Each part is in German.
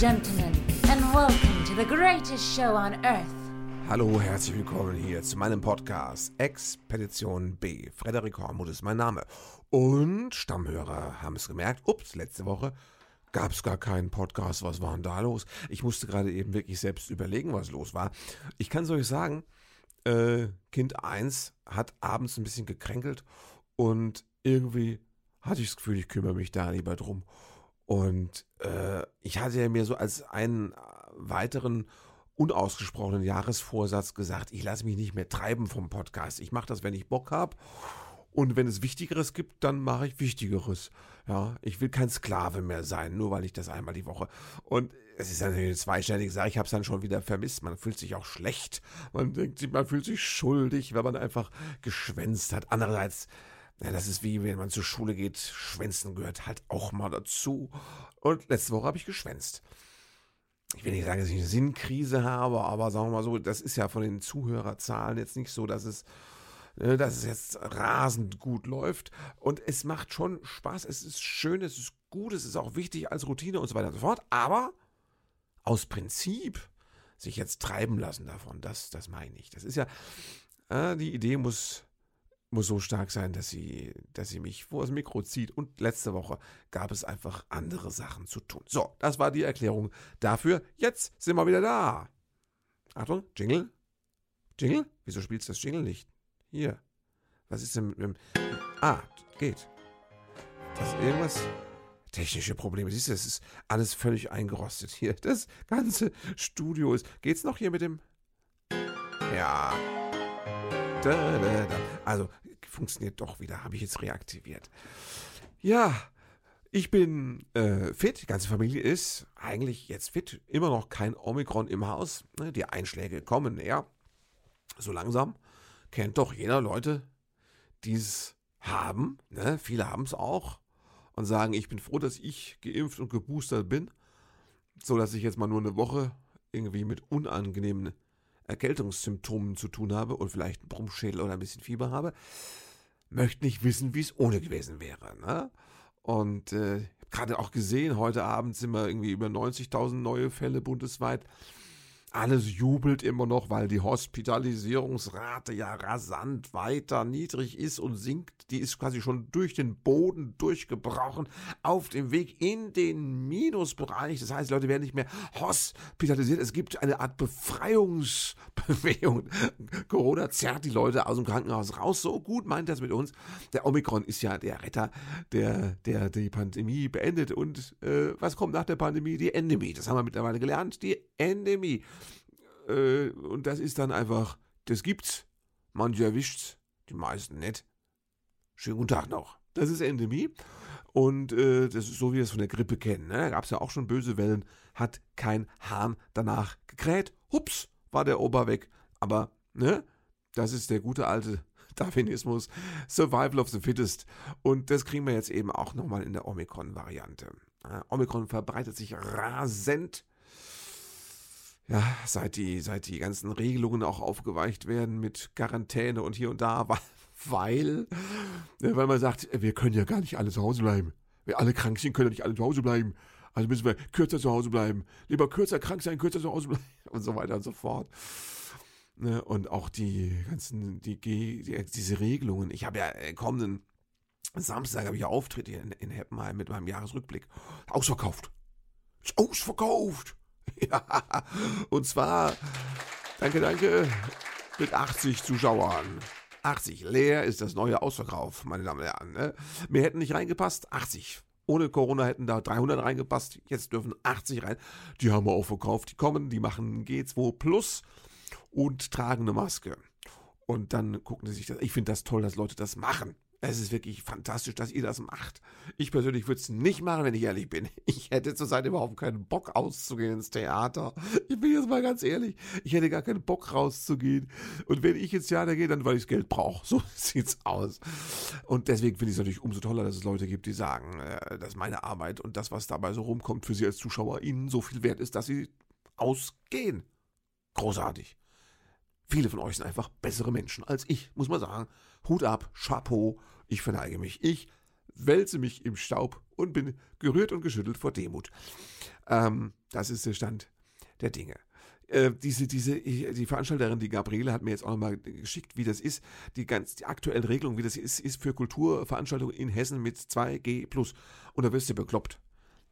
gentlemen, and welcome to the greatest show on earth. Hallo, herzlich willkommen hier zu meinem Podcast Expedition B. Frederik Hormuth ist mein Name. Und Stammhörer haben es gemerkt. Ups, letzte Woche gab es gar keinen Podcast. Was war denn da los? Ich musste gerade eben wirklich selbst überlegen, was los war. Ich kann es euch sagen, äh, Kind 1 hat abends ein bisschen gekränkelt und irgendwie hatte ich das Gefühl, ich kümmere mich da lieber drum. Und äh, ich hatte ja mir so als einen weiteren unausgesprochenen Jahresvorsatz gesagt, ich lasse mich nicht mehr treiben vom Podcast. Ich mache das, wenn ich Bock habe. Und wenn es Wichtigeres gibt, dann mache ich Wichtigeres. Ja, ich will kein Sklave mehr sein, nur weil ich das einmal die Woche. Und es ist natürlich eine zweistellige Sache. Ich habe es dann schon wieder vermisst. Man fühlt sich auch schlecht. Man denkt sich, man fühlt sich schuldig, wenn man einfach geschwänzt hat. Andererseits, ja, das ist wie wenn man zur Schule geht. Schwänzen gehört halt auch mal dazu. Und letzte Woche habe ich geschwänzt ich will nicht sagen, dass ich eine Sinnkrise habe, aber sagen wir mal so, das ist ja von den Zuhörerzahlen jetzt nicht so, dass es, ne, dass es jetzt rasend gut läuft. Und es macht schon Spaß, es ist schön, es ist gut, es ist auch wichtig als Routine und so weiter und so fort. Aber aus Prinzip sich jetzt treiben lassen davon, das, das meine ich. Das ist ja, äh, die Idee muss muss so stark sein, dass sie, dass sie mich vor das Mikro zieht. Und letzte Woche gab es einfach andere Sachen zu tun. So, das war die Erklärung dafür. Jetzt sind wir wieder da. Achtung, Jingle. Jingle? Wieso spielst du das Jingle nicht? Hier. Was ist denn mit dem. Ah, geht. Das ist irgendwas. Technische Probleme. Siehst du, es ist alles völlig eingerostet hier. Das ganze Studio ist. Geht's noch hier mit dem. Ja. Also, funktioniert doch wieder, habe ich jetzt reaktiviert. Ja, ich bin äh, fit, die ganze Familie ist eigentlich jetzt fit, immer noch kein Omikron im Haus. Ne? Die Einschläge kommen näher. So langsam kennt doch jeder Leute, die es haben. Ne? Viele haben es auch und sagen, ich bin froh, dass ich geimpft und geboostert bin, so dass ich jetzt mal nur eine Woche irgendwie mit unangenehmen Erkältungssymptomen zu tun habe und vielleicht einen Brummschädel oder ein bisschen Fieber habe, möchte nicht wissen, wie es ohne gewesen wäre. Ne? Und äh, gerade auch gesehen, heute Abend sind wir irgendwie über 90.000 neue Fälle bundesweit. Alles jubelt immer noch, weil die Hospitalisierungsrate ja rasant weiter niedrig ist und sinkt. Die ist quasi schon durch den Boden durchgebrochen, auf dem Weg in den Minusbereich. Das heißt, Leute werden nicht mehr hospitalisiert. Es gibt eine Art Befreiungsbewegung. Corona zerrt die Leute aus dem Krankenhaus raus. So gut meint das mit uns. Der Omikron ist ja der Retter, der, der die Pandemie beendet. Und äh, was kommt nach der Pandemie? Die Endemie. Das haben wir mittlerweile gelernt. Die Endemie. Äh, und das ist dann einfach, das gibt's. Manche erwischt's, die meisten nicht. Schönen guten Tag noch. Das ist Endemie. Und äh, das ist so, wie wir es von der Grippe kennen. Ne? Da gab es ja auch schon böse Wellen, hat kein Hahn danach gekräht. Hups, war der Ober weg. Aber, ne, das ist der gute alte Darwinismus, Survival of the Fittest. Und das kriegen wir jetzt eben auch nochmal in der Omikron-Variante. Omikron verbreitet sich rasend ja, seit die, seit die ganzen Regelungen auch aufgeweicht werden mit Quarantäne und hier und da, weil, weil man sagt, wir können ja gar nicht alle zu Hause bleiben. Wir alle krank sind, können ja nicht alle zu Hause bleiben. Also müssen wir kürzer zu Hause bleiben. Lieber kürzer krank sein, kürzer zu Hause bleiben und so weiter und so fort. Ne, und auch die ganzen, die, die diese Regelungen. Ich habe ja äh, kommenden Samstag habe ich ja Auftritt hier in, in Heppenheim mit meinem Jahresrückblick. Ausverkauft. Ausverkauft. Und zwar, danke, danke, mit 80 Zuschauern. 80, leer ist das neue Ausverkauf, meine Damen und Herren. Ne? Mehr hätten nicht reingepasst, 80. Ohne Corona hätten da 300 reingepasst, jetzt dürfen 80 rein. Die haben wir auch verkauft, die kommen, die machen G2 Plus und tragen eine Maske. Und dann gucken sie sich das. Ich finde das toll, dass Leute das machen. Es ist wirklich fantastisch, dass ihr das macht. Ich persönlich würde es nicht machen, wenn ich ehrlich bin. Ich hätte zurzeit überhaupt keinen Bock auszugehen ins Theater. Ich bin jetzt mal ganz ehrlich. Ich hätte gar keinen Bock rauszugehen. Und wenn ich ins Theater gehe, dann weil ich das Geld brauche. So sieht's aus. Und deswegen finde ich es natürlich umso toller, dass es Leute gibt, die sagen, äh, dass meine Arbeit und das, was dabei so rumkommt, für sie als Zuschauer ihnen so viel wert ist, dass sie ausgehen. Großartig. Viele von euch sind einfach bessere Menschen als ich, muss man sagen. Hut ab, Chapeau, ich verneige mich. Ich wälze mich im Staub und bin gerührt und geschüttelt vor Demut. Ähm, das ist der Stand der Dinge. Äh, diese, diese, die Veranstalterin, die Gabriele, hat mir jetzt auch nochmal geschickt, wie das ist, die ganz, die aktuelle Regelung, wie das ist, ist für Kulturveranstaltungen in Hessen mit 2G+. Und da wirst du bekloppt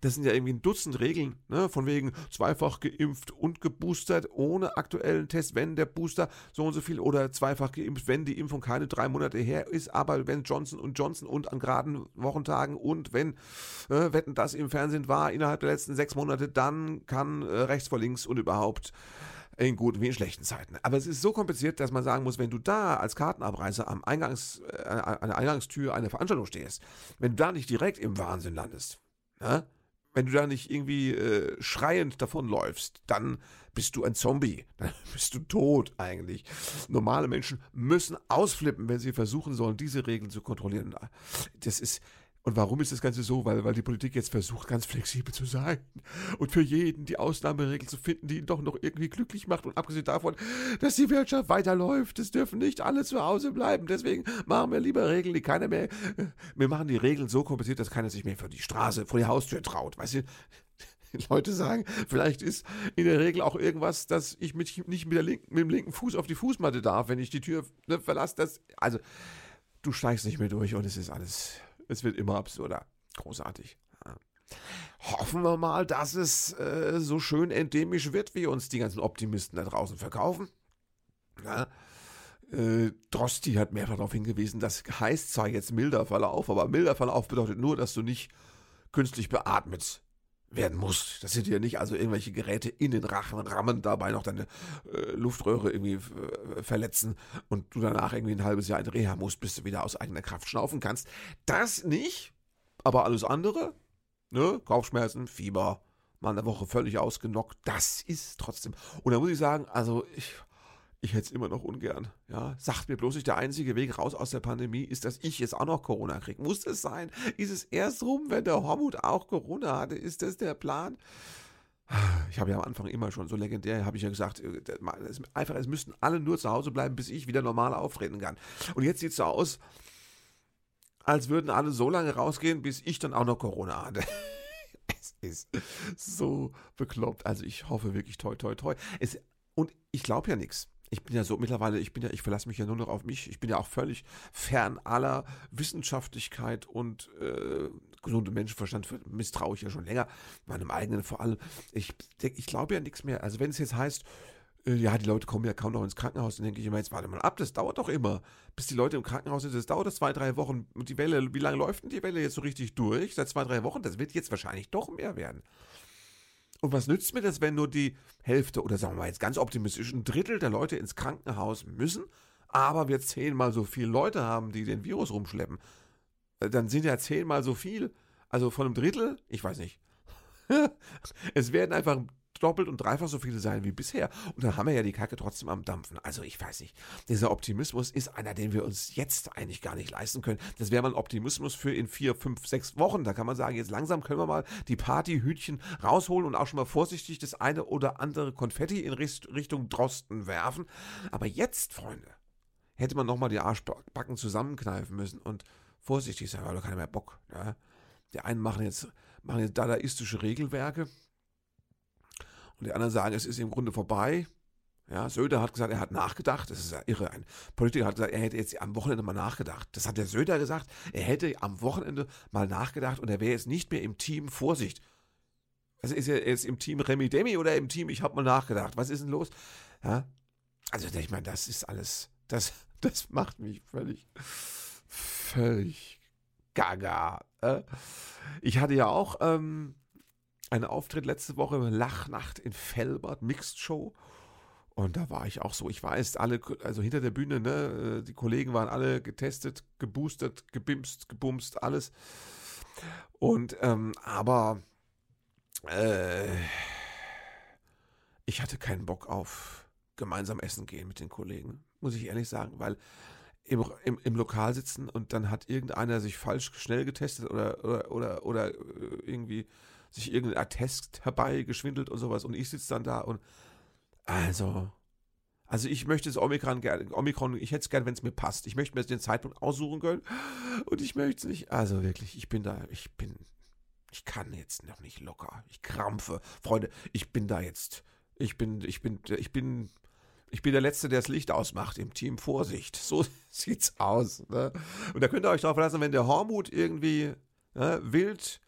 das sind ja irgendwie ein Dutzend Regeln, ne, von wegen zweifach geimpft und geboostert ohne aktuellen Test, wenn der Booster so und so viel oder zweifach geimpft, wenn die Impfung keine drei Monate her ist, aber wenn Johnson und Johnson und an geraden Wochentagen und wenn äh, Wetten das im Fernsehen war innerhalb der letzten sechs Monate, dann kann äh, rechts vor links und überhaupt in guten wie in schlechten Zeiten. Aber es ist so kompliziert, dass man sagen muss, wenn du da als Kartenabreißer am Eingangs, äh, an der Eingangstür einer Veranstaltung stehst, wenn du da nicht direkt im Wahnsinn landest, ne, wenn du da nicht irgendwie äh, schreiend davonläufst, dann bist du ein Zombie. Dann bist du tot eigentlich. Normale Menschen müssen ausflippen, wenn sie versuchen sollen, diese Regeln zu kontrollieren. Das ist, und warum ist das Ganze so? Weil, weil die Politik jetzt versucht, ganz flexibel zu sein und für jeden die Ausnahmeregel zu finden, die ihn doch noch irgendwie glücklich macht. Und abgesehen davon, dass die Wirtschaft weiterläuft, es dürfen nicht alle zu Hause bleiben. Deswegen machen wir lieber Regeln, die keiner mehr. Wir machen die Regeln so kompliziert, dass keiner sich mehr für die Straße, vor die Haustür traut. Weißt du? Leute sagen, vielleicht ist in der Regel auch irgendwas, dass ich mich nicht mit, linken, mit dem linken Fuß auf die Fußmatte darf, wenn ich die Tür ne, verlasse. Also, du steigst nicht mehr durch und es ist alles es wird immer absurder. Großartig. Hoffen wir mal, dass es äh, so schön endemisch wird, wie uns die ganzen Optimisten da draußen verkaufen. Ja. Äh, Drosti hat mehrfach darauf hingewiesen, das heißt zwar jetzt milder Verlauf, aber milder Verlauf bedeutet nur, dass du nicht künstlich beatmet werden musst. Das sind ja nicht also irgendwelche Geräte in den Rachen rammen, dabei noch deine äh, Luftröhre irgendwie äh, verletzen und du danach irgendwie ein halbes Jahr in Reha musst, bis du wieder aus eigener Kraft schnaufen kannst. Das nicht, aber alles andere, ne, Kopfschmerzen, Fieber, mal eine Woche völlig ausgenockt, das ist trotzdem. Und da muss ich sagen, also ich ich hätte es immer noch ungern. Ja, sagt mir bloß nicht, der einzige Weg raus aus der Pandemie ist, dass ich jetzt auch noch Corona kriege. Muss das sein? Ist es erst rum, wenn der Hormut auch Corona hatte? Ist das der Plan? Ich habe ja am Anfang immer schon so legendär, habe ich ja gesagt, äh, einfach, es müssten alle nur zu Hause bleiben, bis ich wieder normal auftreten kann. Und jetzt sieht es so aus, als würden alle so lange rausgehen, bis ich dann auch noch Corona hatte. es ist so bekloppt. Also ich hoffe wirklich toi toi toi. Es, und ich glaube ja nichts ich bin ja so mittlerweile, ich bin ja, ich verlasse mich ja nur noch auf mich. Ich bin ja auch völlig fern aller Wissenschaftlichkeit und äh, gesunden Menschenverstand misstraue ich ja schon länger, meinem eigenen vor allem. Ich, ich glaube ja nichts mehr. Also wenn es jetzt heißt, äh, ja, die Leute kommen ja kaum noch ins Krankenhaus, dann denke ich immer, jetzt warte mal ab, das dauert doch immer, bis die Leute im Krankenhaus sind. Das dauert zwei, drei Wochen. Und die Welle, wie lange läuft denn die Welle jetzt so richtig durch? Seit zwei, drei Wochen? Das wird jetzt wahrscheinlich doch mehr werden. Und was nützt mir das, wenn nur die Hälfte oder sagen wir mal jetzt ganz optimistisch ein Drittel der Leute ins Krankenhaus müssen, aber wir zehnmal so viele Leute haben, die den Virus rumschleppen? Äh, dann sind ja zehnmal so viel. Also von einem Drittel, ich weiß nicht. es werden einfach doppelt und dreifach so viele sein wie bisher. Und dann haben wir ja die Kacke trotzdem am Dampfen. Also ich weiß nicht. Dieser Optimismus ist einer, den wir uns jetzt eigentlich gar nicht leisten können. Das wäre mal ein Optimismus für in vier, fünf, sechs Wochen. Da kann man sagen, jetzt langsam können wir mal die Partyhütchen rausholen und auch schon mal vorsichtig das eine oder andere Konfetti in Richtung Drosten werfen. Aber jetzt, Freunde, hätte man nochmal die Arschbacken zusammenkneifen müssen und vorsichtig sein, weil da keiner mehr Bock. Ja? Die einen machen jetzt, machen jetzt dadaistische Regelwerke und die anderen sagen, es ist im Grunde vorbei. Ja, Söder hat gesagt, er hat nachgedacht. Das ist ja irre. Ein Politiker hat gesagt, er hätte jetzt am Wochenende mal nachgedacht. Das hat der Söder gesagt. Er hätte am Wochenende mal nachgedacht und er wäre jetzt nicht mehr im Team Vorsicht. Also ist er jetzt im Team Remi Demi oder im Team Ich habe mal nachgedacht. Was ist denn los? Ja, also ich meine, das ist alles, das, das macht mich völlig, völlig gaga. Äh. Ich hatte ja auch ähm, einen Auftritt letzte Woche, Lachnacht in Felbert, Mixed Show. Und da war ich auch so, ich weiß, alle, also hinter der Bühne, ne, die Kollegen waren alle getestet, geboostet, gebimst, gebumst, alles. Und, ähm, aber, äh, ich hatte keinen Bock auf gemeinsam essen gehen mit den Kollegen, muss ich ehrlich sagen, weil im, im, im Lokal sitzen und dann hat irgendeiner sich falsch schnell getestet oder, oder, oder, oder äh, irgendwie sich irgendein Attest herbeigeschwindelt und sowas und ich sitze dann da und also, Also ich möchte das Omikron gerne, Omikron, ich hätte es gerne, wenn es mir passt. Ich möchte mir den Zeitpunkt aussuchen können und ich möchte es nicht. Also wirklich, ich bin da, ich bin, ich kann jetzt noch nicht locker. Ich krampfe. Freunde, ich bin da jetzt, ich bin, ich bin, ich bin, ich bin der Letzte, der das Licht ausmacht im Team. Vorsicht, so sieht's aus. Ne? Und da könnt ihr euch darauf verlassen, wenn der Hormut irgendwie ne, wild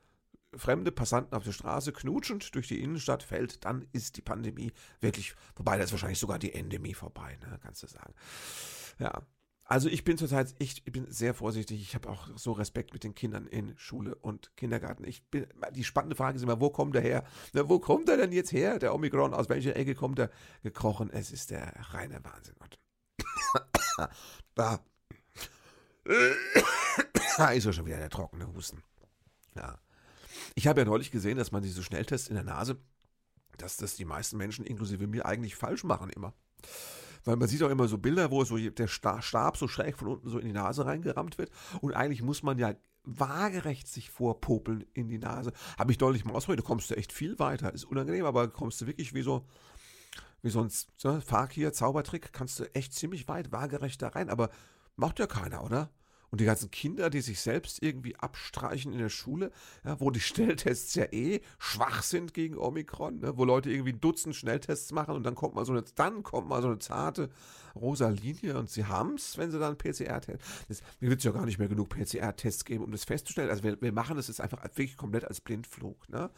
fremde Passanten auf der Straße knutschend durch die Innenstadt fällt, dann ist die Pandemie wirklich vorbei. Da ist wahrscheinlich sogar die Endemie vorbei, ne, kannst du sagen. Ja. Also ich bin zurzeit, ich, ich bin sehr vorsichtig. Ich habe auch so Respekt mit den Kindern in Schule und Kindergarten. Ich bin, die spannende Frage ist immer, wo kommt er her? Na, wo kommt er denn jetzt her? Der Omikron, aus welcher Ecke kommt er gekrochen? Es ist der reine Wahnsinn. da. da ist er schon wieder der trockene Husten. Ja. Ich habe ja neulich gesehen, dass man diese Schnelltests in der Nase, dass das die meisten Menschen, inklusive mir, eigentlich falsch machen immer. Weil man sieht auch immer so Bilder, wo so der Stab so schräg von unten so in die Nase reingerammt wird. Und eigentlich muss man ja waagerecht sich vorpopeln in die Nase. Habe ich deutlich mal ausprobiert, da kommst du echt viel weiter. Ist unangenehm, aber kommst du wirklich wie so, wie so ein ne, Fakir, Zaubertrick, kannst du echt ziemlich weit waagerecht da rein. Aber macht ja keiner, oder? Und die ganzen Kinder, die sich selbst irgendwie abstreichen in der Schule, ja, wo die Schnelltests ja eh schwach sind gegen Omikron, ne, wo Leute irgendwie ein Dutzend Schnelltests machen und dann kommt mal so eine, dann kommt mal so eine zarte rosa Linie und sie haben es, wenn sie dann PCR-Test. Mir wird es ja gar nicht mehr genug PCR-Tests geben, um das festzustellen. Also wir, wir machen das jetzt einfach wirklich komplett als Blindflug. Ne?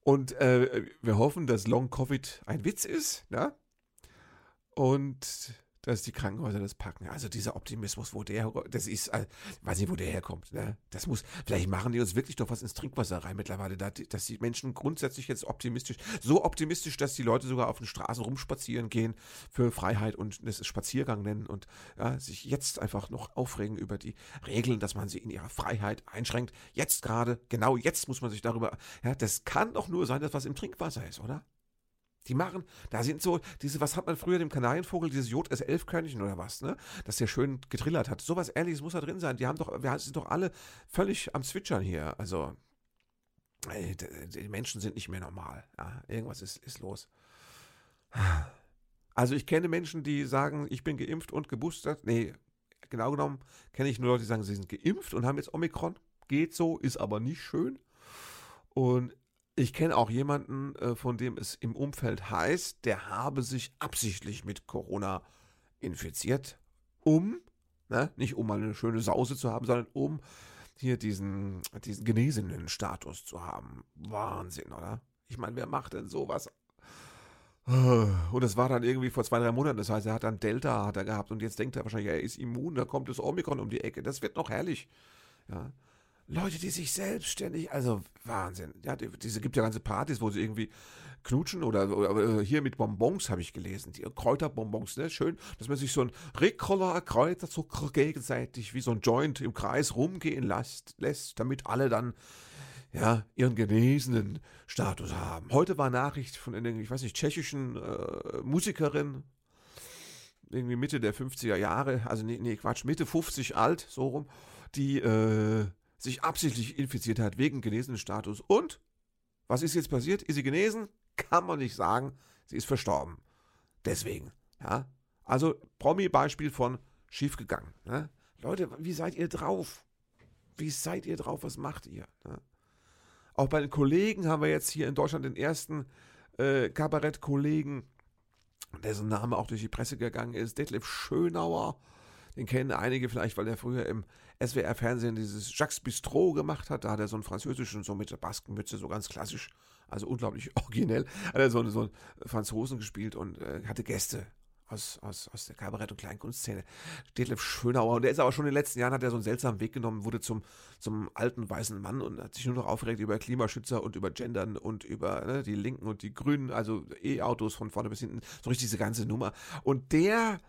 Und äh, wir hoffen, dass Long Covid ein Witz ist. Ne? Und dass die Krankenhäuser das packen. Also dieser Optimismus, wo der, das ist, äh, weiß nicht, wo der herkommt. Ne? Das muss, vielleicht machen die uns wirklich doch was ins Trinkwasser rein mittlerweile, dass die Menschen grundsätzlich jetzt optimistisch, so optimistisch, dass die Leute sogar auf den Straßen rumspazieren gehen für Freiheit und das Spaziergang nennen und ja, sich jetzt einfach noch aufregen über die Regeln, dass man sie in ihrer Freiheit einschränkt. Jetzt gerade, genau jetzt muss man sich darüber, ja, das kann doch nur sein, dass was im Trinkwasser ist, oder? Die machen, da sind so, diese, was hat man früher dem Kanarienvogel, dieses JS11-Körnchen oder was, ne? Dass der schön getrillert hat. Sowas ähnliches muss da drin sein. Die haben doch, wir sind doch alle völlig am Zwitschern hier. Also, die Menschen sind nicht mehr normal. Ja, irgendwas ist, ist los. Also, ich kenne Menschen, die sagen, ich bin geimpft und geboostert. Nee, genau genommen kenne ich nur Leute, die sagen, sie sind geimpft und haben jetzt Omikron. Geht so, ist aber nicht schön. Und ich kenne auch jemanden, äh, von dem es im Umfeld heißt, der habe sich absichtlich mit Corona infiziert, um, ne, nicht um mal eine schöne Sause zu haben, sondern um hier diesen, diesen genesenen Status zu haben. Wahnsinn, oder? Ich meine, wer macht denn sowas? Und es war dann irgendwie vor zwei, drei Monaten. Das heißt, er hat dann Delta hat er gehabt und jetzt denkt er wahrscheinlich, er ist immun, da kommt das Omikron um die Ecke. Das wird noch herrlich. Ja. Leute, die sich selbstständig, also Wahnsinn. Ja, diese gibt ja ganze Partys, wo sie irgendwie knutschen oder, oder hier mit Bonbons habe ich gelesen, die Kräuterbonbons, ne? Schön, dass man sich so ein Ricola Kräuterzucker gegenseitig wie so ein Joint im Kreis rumgehen lässt, lässt damit alle dann ja, ihren genesenen Status haben. Heute war Nachricht von einer, ich weiß nicht, tschechischen äh, Musikerin, irgendwie Mitte der 50er Jahre, also nee, nee, Quatsch, Mitte 50 alt, so rum, die äh, sich absichtlich infiziert hat wegen genesenen Status. Und was ist jetzt passiert? Ist sie genesen? Kann man nicht sagen. Sie ist verstorben. Deswegen, ja. Also Promi-Beispiel von schiefgegangen. Ne? Leute, wie seid ihr drauf? Wie seid ihr drauf? Was macht ihr? Ne? Auch bei den Kollegen haben wir jetzt hier in Deutschland den ersten äh, Kabarett-Kollegen, dessen Name auch durch die Presse gegangen ist, Detlef Schönauer. Den kennen einige vielleicht, weil er früher im SWR-Fernsehen dieses Jacques Bistro gemacht hat. Da hat er so einen französischen, so mit der Baskenmütze, so ganz klassisch, also unglaublich originell, hat er so, so einen Franzosen gespielt und äh, hatte Gäste aus, aus, aus der Kabarett- und Kleinkunstszene. Detlef Schönauer. Und der ist aber schon in den letzten Jahren, hat er so einen seltsamen Weg genommen, wurde zum, zum alten weißen Mann und hat sich nur noch aufgeregt über Klimaschützer und über Gendern und über ne, die Linken und die Grünen, also E-Autos von vorne bis hinten. So richtig diese ganze Nummer. Und der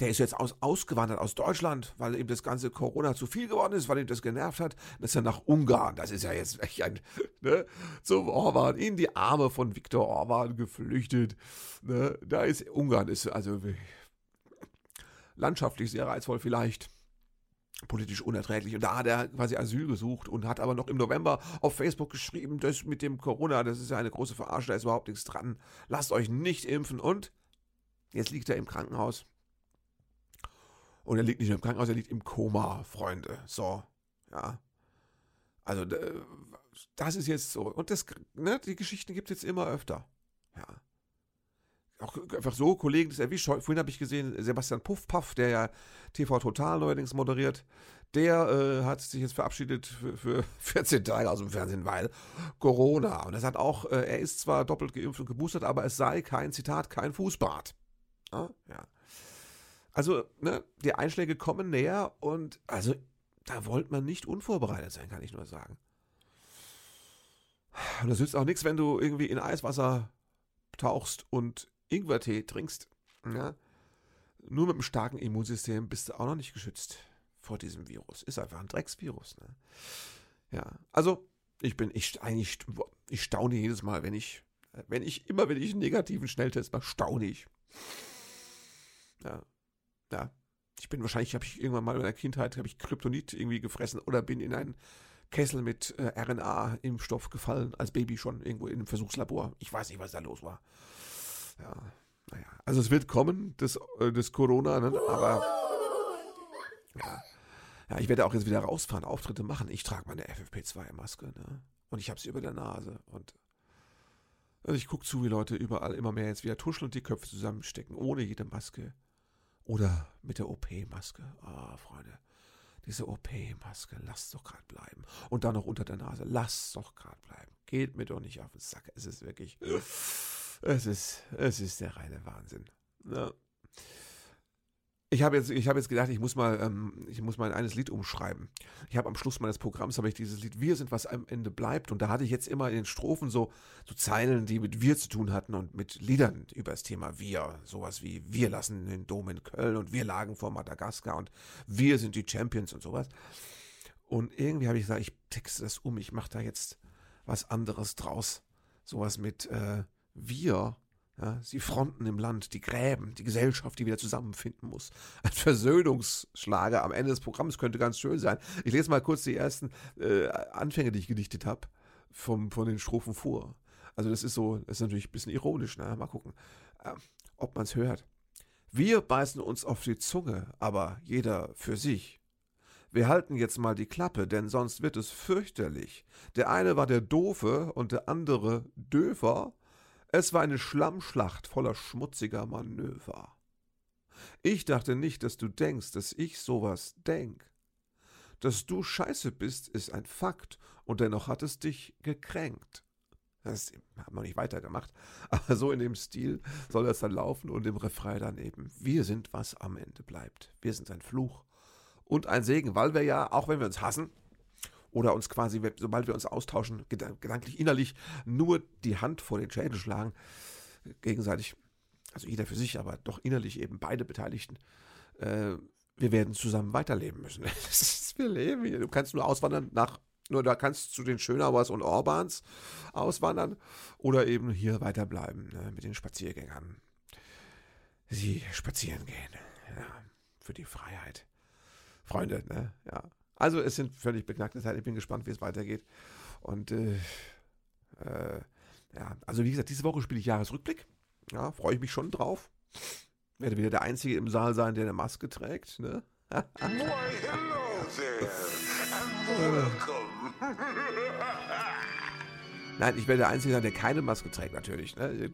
der ist jetzt aus, ausgewandert aus Deutschland, weil ihm das ganze Corona zu viel geworden ist, weil ihm das genervt hat. Das ist ja nach Ungarn. Das ist ja jetzt echt ein, ne, zum Orban, in die Arme von Viktor Orban geflüchtet. Ne, da ist Ungarn, ist also landschaftlich sehr reizvoll vielleicht. politisch unerträglich. Und da hat er quasi Asyl gesucht und hat aber noch im November auf Facebook geschrieben, das mit dem Corona, das ist ja eine große Verarsche, da ist überhaupt nichts dran. Lasst euch nicht impfen. Und jetzt liegt er im Krankenhaus. Und er liegt nicht im Krankenhaus, er liegt im Koma, Freunde. So, ja. Also, das ist jetzt so. Und das, ne, die Geschichten gibt es jetzt immer öfter. Ja auch einfach so Kollegen das erwischt. Vorhin habe ich gesehen, Sebastian Puffpaff, der ja TV Total neuerdings moderiert, der äh, hat sich jetzt verabschiedet für, für 14 Tage aus dem Fernsehen, weil Corona. Und er sagt auch, äh, er ist zwar doppelt geimpft und geboostert, aber es sei kein Zitat, kein Fußbad. Ja. ja. Also, ne, die Einschläge kommen näher und also, da wollte man nicht unvorbereitet sein, kann ich nur sagen. Und das nützt auch nichts, wenn du irgendwie in Eiswasser tauchst und Ingwertee trinkst, ja, nur mit einem starken Immunsystem bist du auch noch nicht geschützt vor diesem Virus. Ist einfach ein Drecksvirus. Ne? Ja, also ich bin, ich eigentlich, ich staune jedes Mal, wenn ich, wenn ich, immer wenn ich einen negativen Schnelltest mache, staune ich. Ja, ja. Ich bin wahrscheinlich, habe ich irgendwann mal in meiner Kindheit, habe ich Kryptonit irgendwie gefressen oder bin in einen Kessel mit äh, RNA-Impfstoff gefallen, als Baby schon irgendwo in einem Versuchslabor. Ich weiß nicht, was da los war ja, naja. Also es wird kommen, das, äh, das Corona, ne? aber ja. ja, ich werde auch jetzt wieder rausfahren, Auftritte machen. Ich trage meine FFP2-Maske, ne? Und ich habe sie über der Nase. Und also ich gucke zu, wie Leute überall immer mehr jetzt wieder tuscheln und die Köpfe zusammenstecken, ohne jede Maske. Oder mit der OP-Maske. Ah, oh, Freunde. Diese OP-Maske, lasst doch gerade bleiben. Und dann noch unter der Nase, lasst doch gerade bleiben. Geht mir doch nicht auf den Sack. Es ist wirklich. Es ist, es ist der reine Wahnsinn. Ja. Ich habe jetzt, hab jetzt gedacht, ich muss mal, ähm, ich muss mal ein eines Lied umschreiben. Ich habe am Schluss meines Programms habe ich dieses Lied Wir sind, was am Ende bleibt. Und da hatte ich jetzt immer in den Strophen so, so Zeilen, die mit Wir zu tun hatten und mit Liedern über das Thema Wir. Sowas wie Wir lassen den Dom in Köln und wir lagen vor Madagaskar und wir sind die Champions und sowas. Und irgendwie habe ich gesagt, ich texte das um, ich mache da jetzt was anderes draus. Sowas mit, äh, wir, ja, die Fronten im Land, die Gräben, die Gesellschaft, die wieder zusammenfinden muss. Ein Versöhnungsschlager am Ende des Programms könnte ganz schön sein. Ich lese mal kurz die ersten äh, Anfänge, die ich gedichtet habe, von den Strophen vor. Also das ist so, das ist natürlich ein bisschen ironisch, ne? Mal gucken, äh, ob man es hört. Wir beißen uns auf die Zunge, aber jeder für sich. Wir halten jetzt mal die Klappe, denn sonst wird es fürchterlich. Der eine war der Doofe und der andere Döfer es war eine Schlammschlacht voller schmutziger Manöver. Ich dachte nicht, dass du denkst, dass ich sowas denk. Dass du scheiße bist, ist ein Fakt, und dennoch hat es dich gekränkt. Das haben wir nicht weitergemacht, aber so in dem Stil soll das dann laufen und im Refrain dann eben, wir sind, was am Ende bleibt. Wir sind ein Fluch und ein Segen, weil wir ja, auch wenn wir uns hassen, oder uns quasi, sobald wir uns austauschen, gedanklich, innerlich nur die Hand vor den Schädel schlagen, gegenseitig, also jeder für sich, aber doch innerlich eben beide Beteiligten, äh, wir werden zusammen weiterleben müssen. Wir leben hier. Du kannst nur auswandern nach, nur da kannst zu den Schönauers und Orbans auswandern oder eben hier weiterbleiben ne, mit den Spaziergängern. Sie spazieren gehen. Ja, für die Freiheit. Freunde, ne? Ja. Also es sind völlig beknackte Zeiten. Ich bin gespannt, wie es weitergeht. Und äh, äh, ja, also wie gesagt, diese Woche spiele ich Jahresrückblick. Ja, freue ich mich schon drauf. Werde wieder der Einzige im Saal sein, der eine Maske trägt. Ne? Why, hello there. Nein, ich werde der Einzige sein, der keine Maske trägt, natürlich. Ne?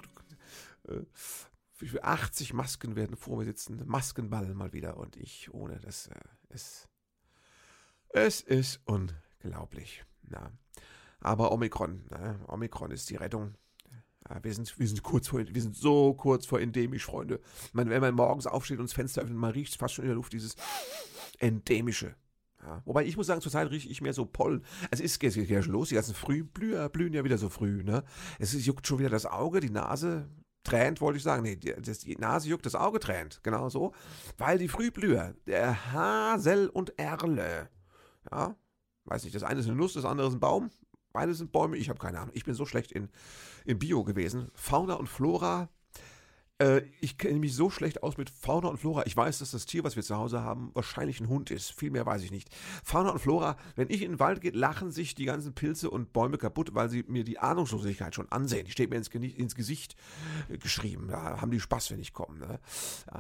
80 äh, Masken werden vor mir sitzen. Maskenball mal wieder. Und ich ohne. Das äh, ist es ist unglaublich. Ja. Aber Omikron, ne? Omikron ist die Rettung. Wir, sind, wir, sind kurz vor, wir sind so kurz vor endemisch, Freunde. meine, wenn man morgens aufsteht und das Fenster öffnet, man riecht fast schon in der Luft dieses endemische. Ja. Wobei ich muss sagen, zurzeit rieche ich mehr so Pollen. Es ist geht ja schon los, die ganzen Frühblüher blühen ja wieder so früh. Ne? Es juckt schon wieder das Auge, die Nase tränt, wollte ich sagen. Nee, die, das, die Nase juckt, das Auge tränt. Genau so. Weil die Frühblüher, der Hasel und Erle, ja, weiß nicht, das eine ist eine Nuss, das andere ist ein Baum. Beide sind Bäume, ich habe keine Ahnung. Ich bin so schlecht in, in Bio gewesen. Fauna und Flora. Äh, ich kenne mich so schlecht aus mit Fauna und Flora. Ich weiß, dass das Tier, was wir zu Hause haben, wahrscheinlich ein Hund ist. Viel mehr weiß ich nicht. Fauna und Flora, wenn ich in den Wald gehe, lachen sich die ganzen Pilze und Bäume kaputt, weil sie mir die Ahnungslosigkeit schon ansehen. Die steht mir ins, ins Gesicht äh, geschrieben. Da haben die Spaß, wenn ich komme. Ne?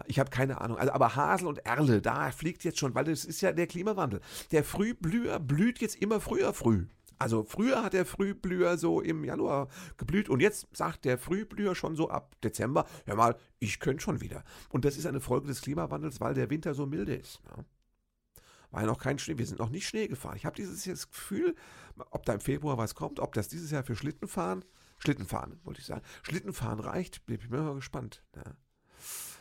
Ich habe keine Ahnung. Also, aber Hasel und Erle, da fliegt jetzt schon, weil das ist ja der Klimawandel. Der Frühblüher blüht jetzt immer früher früh. Also früher hat der Frühblüher so im Januar geblüht und jetzt sagt der Frühblüher schon so ab Dezember, hör mal, ich könnte schon wieder. Und das ist eine Folge des Klimawandels, weil der Winter so milde ist. Ne? War ja noch kein Schnee, wir sind noch nicht Schnee gefahren. Ich habe dieses Gefühl, ob da im Februar was kommt, ob das dieses Jahr für Schlittenfahren, Schlittenfahren wollte ich sagen, Schlittenfahren reicht, bin ich mir mal gespannt. Ne?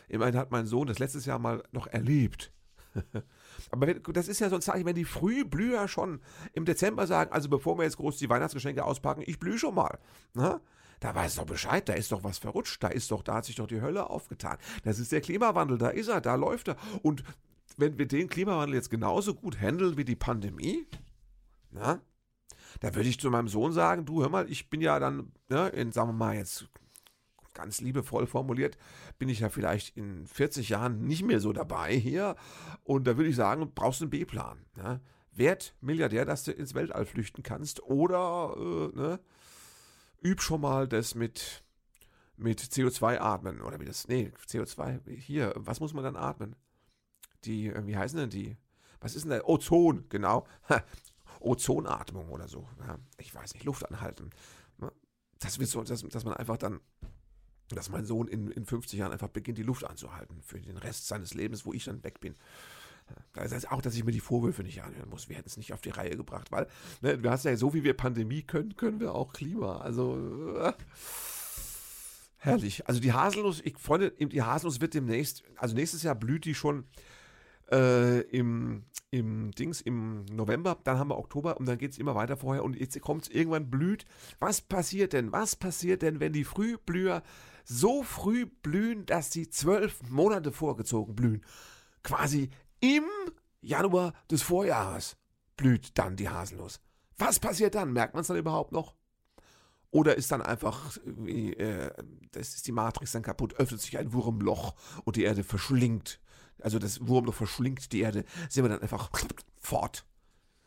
Immerhin hat mein Sohn das letztes Jahr mal noch erlebt. Aber wenn, das ist ja so ein Zeichen, wenn die Frühblüher schon im Dezember sagen, also bevor wir jetzt groß die Weihnachtsgeschenke auspacken, ich blühe schon mal. Ne? Da weiß doch Bescheid, da ist doch was verrutscht, da ist doch, da hat sich doch die Hölle aufgetan. Das ist der Klimawandel, da ist er, da läuft er. Und wenn wir den Klimawandel jetzt genauso gut handeln wie die Pandemie, na, da würde ich zu meinem Sohn sagen, du hör mal, ich bin ja dann, ne, in, sagen wir mal jetzt ganz liebevoll formuliert, bin ich ja vielleicht in 40 Jahren nicht mehr so dabei hier. Und da würde ich sagen, brauchst du einen B-Plan. Ne? Werd Milliardär, dass du ins Weltall flüchten kannst. Oder äh, ne, üb schon mal das mit, mit CO2 atmen. Oder wie das. Nee, CO2. Hier, was muss man dann atmen? Die, äh, wie heißen denn die? Was ist denn der? Ozon, genau. Ozonatmung oder so. Ja, ich weiß nicht, Luft anhalten. Das wird so, dass, dass man einfach dann dass mein Sohn in, in 50 Jahren einfach beginnt, die Luft anzuhalten für den Rest seines Lebens, wo ich dann weg bin. Das heißt auch, dass ich mir die Vorwürfe nicht anhören muss. Wir hätten es nicht auf die Reihe gebracht, weil ne, du hast ja so, wie wir Pandemie können, können wir auch Klima. Also äh, herrlich. Also die Haselnuss, ich Freunde, die Haselnuss wird demnächst, also nächstes Jahr blüht die schon äh, im, im Dings im November, dann haben wir Oktober und dann geht es immer weiter vorher und jetzt kommt es irgendwann blüht. Was passiert denn? Was passiert denn, wenn die Frühblüher so früh blühen, dass sie zwölf Monate vorgezogen blühen. Quasi im Januar des Vorjahres blüht dann die Haselnuss. Was passiert dann? Merkt man es dann überhaupt noch? Oder ist dann einfach, äh, das ist die Matrix dann kaputt, öffnet sich ein Wurmloch und die Erde verschlingt. Also das Wurmloch verschlingt die Erde, sind wir dann einfach fort.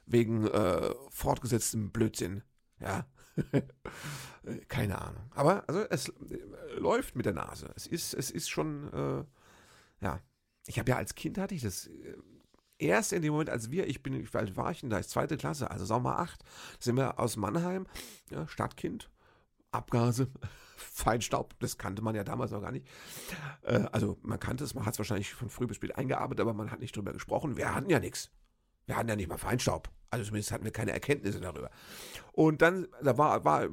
Wegen äh, fortgesetztem Blödsinn. Ja. Keine Ahnung. Aber also es äh, läuft mit der Nase. Es ist, es ist schon, äh, ja. Ich habe ja als Kind hatte ich das äh, erst in dem Moment, als wir, ich bin, wie alt war ich denn da? Ist zweite Klasse, also mal acht, sind wir aus Mannheim, ja, Stadtkind, Abgase, Feinstaub, das kannte man ja damals noch gar nicht. Äh, also man kannte es, man hat es wahrscheinlich von früh bis spät eingearbeitet, aber man hat nicht drüber gesprochen. Wir hatten ja nichts. Wir hatten ja nicht mal Feinstaub. Also zumindest hatten wir keine Erkenntnisse darüber. Und dann, da war, war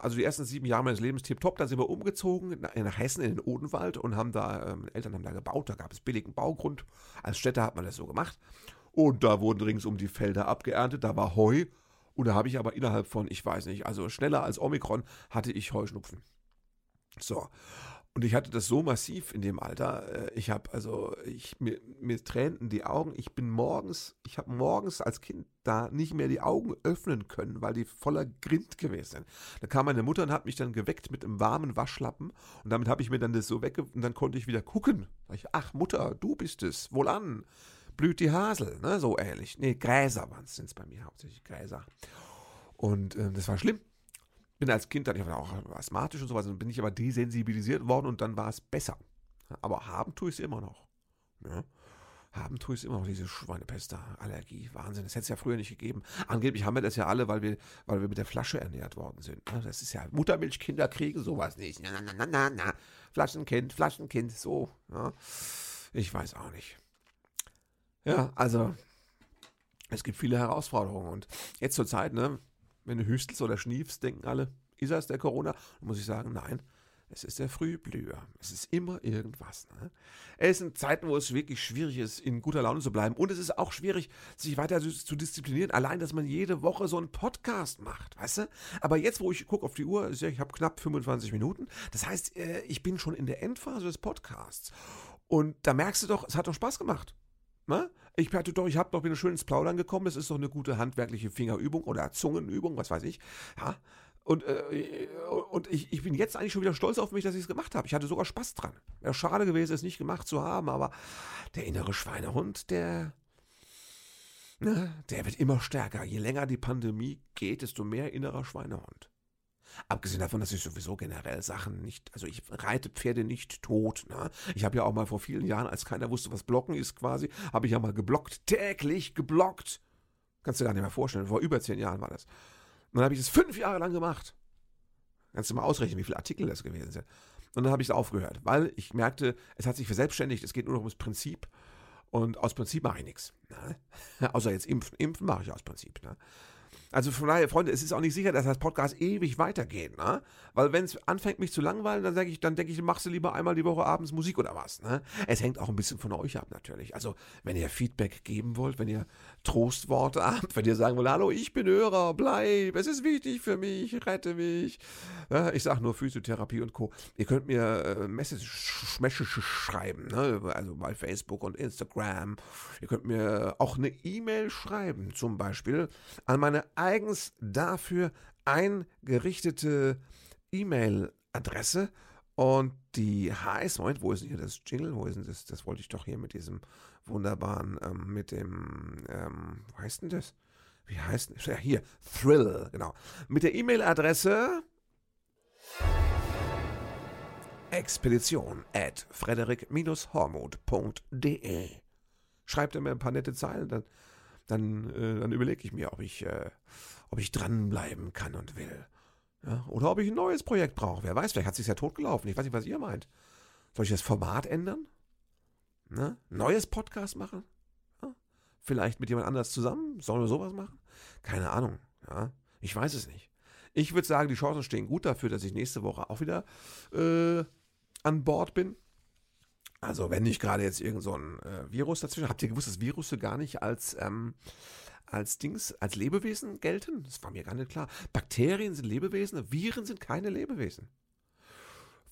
also die ersten sieben Jahre meines Lebens tipptopp, dann sind wir umgezogen nach Hessen in den Odenwald und haben da, ähm, Eltern haben da gebaut, da gab es billigen Baugrund. Als Städter hat man das so gemacht. Und da wurden ringsum die Felder abgeerntet, da war Heu. Und da habe ich aber innerhalb von, ich weiß nicht, also schneller als Omikron, hatte ich Heuschnupfen. So. Und ich hatte das so massiv in dem Alter. Äh, ich habe also, ich, mir, mir tränten die Augen. Ich bin morgens, ich habe morgens als Kind da nicht mehr die Augen öffnen können, weil die voller Grind gewesen sind. Da kam meine Mutter und hat mich dann geweckt mit einem warmen Waschlappen. Und damit habe ich mir dann das so wegge... Und dann konnte ich wieder gucken. Ich, ach Mutter, du bist es. Wohlan. Blüht die Hasel, ne? So ähnlich. Nee, Gräser waren es bei mir hauptsächlich Gräser. Und äh, das war schlimm bin als Kind dann, ich war auch asthmatisch und sowas, dann bin ich aber desensibilisiert worden und dann war es besser. Aber haben tue ich es immer noch. Ja. Haben tue ich es immer noch, diese Schweinepest-Allergie. Wahnsinn, das hätte es ja früher nicht gegeben. Angeblich haben wir das ja alle, weil wir, weil wir mit der Flasche ernährt worden sind. Das ist ja Muttermilchkinder kriegen sowas nicht. Na, na, na, na, na. Flaschenkind, Flaschenkind, so. Ja. Ich weiß auch nicht. Ja, also es gibt viele Herausforderungen und jetzt zur Zeit, ne, wenn du hüstelst oder schniefst, denken alle, ist das der Corona? Dann muss ich sagen, nein, es ist der Frühblüher. Es ist immer irgendwas. Ne? Es sind Zeiten, wo es wirklich schwierig ist, in guter Laune zu bleiben. Und es ist auch schwierig, sich weiter zu disziplinieren. Allein, dass man jede Woche so einen Podcast macht, weißt du? Aber jetzt, wo ich gucke auf die Uhr, ich habe knapp 25 Minuten. Das heißt, äh, ich bin schon in der Endphase des Podcasts. Und da merkst du doch, es hat doch Spaß gemacht. Ne? Ich hatte doch, ich habe doch wieder schön ins Plaudern gekommen. Das ist doch eine gute handwerkliche Fingerübung oder Zungenübung, was weiß ich. Ja. Und, äh, und ich, ich bin jetzt eigentlich schon wieder stolz auf mich, dass ich es gemacht habe. Ich hatte sogar Spaß dran. Wäre schade gewesen, es nicht gemacht zu haben, aber der innere Schweinehund, der, ne, der wird immer stärker. Je länger die Pandemie geht, desto mehr innerer Schweinehund. Abgesehen davon, dass ich sowieso generell Sachen nicht, also ich reite Pferde nicht tot. Ne? Ich habe ja auch mal vor vielen Jahren, als keiner wusste, was Blocken ist quasi, habe ich ja mal geblockt, täglich geblockt. Kannst du dir gar nicht mehr vorstellen, vor über zehn Jahren war das. Und dann habe ich es fünf Jahre lang gemacht. Kannst du mal ausrechnen, wie viele Artikel das gewesen sind. Und dann habe ich es aufgehört, weil ich merkte, es hat sich verselbstständigt, es geht nur noch ums Prinzip. Und aus Prinzip mache ich nichts. Ne? Außer jetzt impfen. Impfen mache ich aus Prinzip. Ne? Also von daher, Freunde, es ist auch nicht sicher, dass das Podcast ewig weitergeht, ne? Weil wenn es anfängt, mich zu langweilen, dann denke ich, dann denke ich, machst du lieber einmal die Woche abends Musik oder was, ne? Es hängt auch ein bisschen von euch ab, natürlich. Also, wenn ihr Feedback geben wollt, wenn ihr Trostworte habt, wenn ihr sagen wollt, hallo, ich bin Hörer, bleib, es ist wichtig für mich, rette mich. Ja, ich sage nur Physiotherapie und Co. Ihr könnt mir äh, Messages schreiben, ne? Also bei Facebook und Instagram. Ihr könnt mir auch eine E-Mail schreiben, zum Beispiel an meine eigens dafür eingerichtete E-Mail-Adresse. Und die heißt, Moment, wo ist denn hier das Jingle? Wo ist denn das? Das wollte ich doch hier mit diesem wunderbaren, ähm, mit dem, ähm, wo heißt denn das? Wie heißt denn? Ja, hier, Thrill, genau. Mit der E-Mail-Adresse expedition at frederik-hormuth.de Schreibt er mir ein paar nette Zeilen, dann dann, äh, dann überlege ich mir, ob ich, äh, ob ich dranbleiben kann und will. Ja? Oder ob ich ein neues Projekt brauche. Wer weiß, vielleicht hat es sich ja totgelaufen. Ich weiß nicht, was ihr meint. Soll ich das Format ändern? Ne? Neues Podcast machen? Ja? Vielleicht mit jemand anders zusammen? Sollen wir sowas machen? Keine Ahnung. Ja? Ich weiß es nicht. Ich würde sagen, die Chancen stehen gut dafür, dass ich nächste Woche auch wieder äh, an Bord bin. Also wenn nicht gerade jetzt irgend so ein äh, Virus dazwischen. Habt ihr gewusst, dass Virusse gar nicht als, ähm, als Dings, als Lebewesen gelten? Das war mir gar nicht klar. Bakterien sind Lebewesen, Viren sind keine Lebewesen.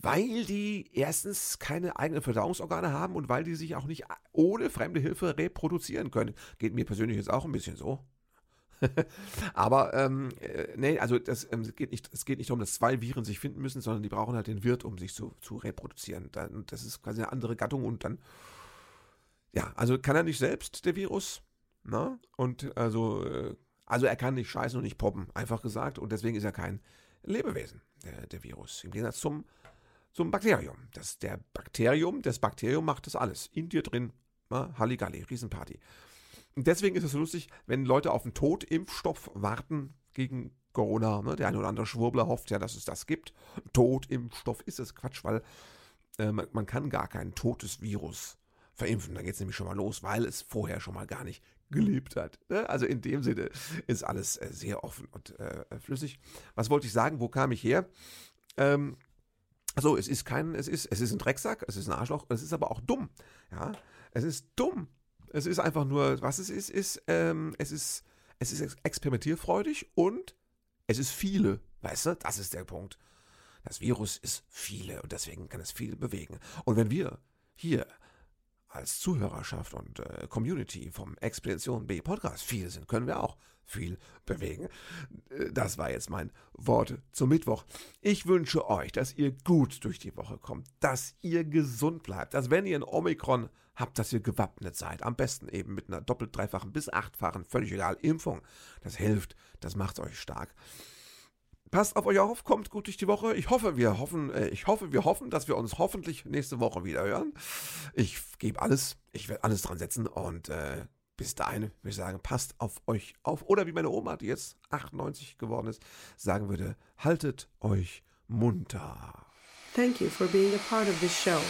Weil die erstens keine eigenen Verdauungsorgane haben und weil die sich auch nicht ohne fremde Hilfe reproduzieren können. Geht mir persönlich jetzt auch ein bisschen so. Aber ähm, äh, nee, also das ähm, geht nicht, es geht nicht darum, dass zwei Viren sich finden müssen, sondern die brauchen halt den Wirt, um sich zu, zu reproduzieren. Dann, das ist quasi eine andere Gattung und dann, ja, also kann er nicht selbst, der Virus. Na? Ne? Und also, äh, also er kann nicht scheißen und nicht poppen, einfach gesagt. Und deswegen ist er kein Lebewesen, der, der Virus. Im Gegensatz zum, zum Bakterium. Das, der Bakterium, das Bakterium macht das alles. In dir drin, na? Ne? Halligalli, Riesenparty. Deswegen ist es so lustig, wenn Leute auf einen Totimpfstoff warten gegen Corona. Ne? Der eine oder andere Schwurbler hofft ja, dass es das gibt. Totimpfstoff ist es Quatsch, weil äh, man, man, kann gar kein totes Virus verimpfen. Da geht es nämlich schon mal los, weil es vorher schon mal gar nicht gelebt hat. Ne? Also in dem Sinne ist alles äh, sehr offen und äh, flüssig. Was wollte ich sagen? Wo kam ich her? Ähm, also es ist kein, es ist, es ist ein Drecksack, es ist ein Arschloch, es ist aber auch dumm. Ja, es ist dumm, es ist einfach nur, was es ist, ist, ähm, es ist, es ist experimentierfreudig und es ist viele. Weißt du, das ist der Punkt. Das Virus ist viele und deswegen kann es viel bewegen. Und wenn wir hier als Zuhörerschaft und äh, Community vom Expedition B Podcast viel sind, können wir auch viel bewegen. Äh, das war jetzt mein Wort zum Mittwoch. Ich wünsche euch, dass ihr gut durch die Woche kommt, dass ihr gesund bleibt, dass wenn ihr ein Omikron habt, dass ihr gewappnet seid. Am besten eben mit einer doppelt, dreifachen bis achtfachen, völlig egal, Impfung. Das hilft, das macht euch stark. Passt auf euch auf, kommt gut durch die Woche. Ich hoffe, wir hoffen, äh, ich hoffe, wir hoffen, dass wir uns hoffentlich nächste Woche wieder hören. Ich gebe alles, ich werde alles dran setzen und äh, bis dahin würde ich sagen, passt auf euch auf. Oder wie meine Oma, die jetzt 98 geworden ist, sagen würde, haltet euch munter. Thank you for being a part of this show.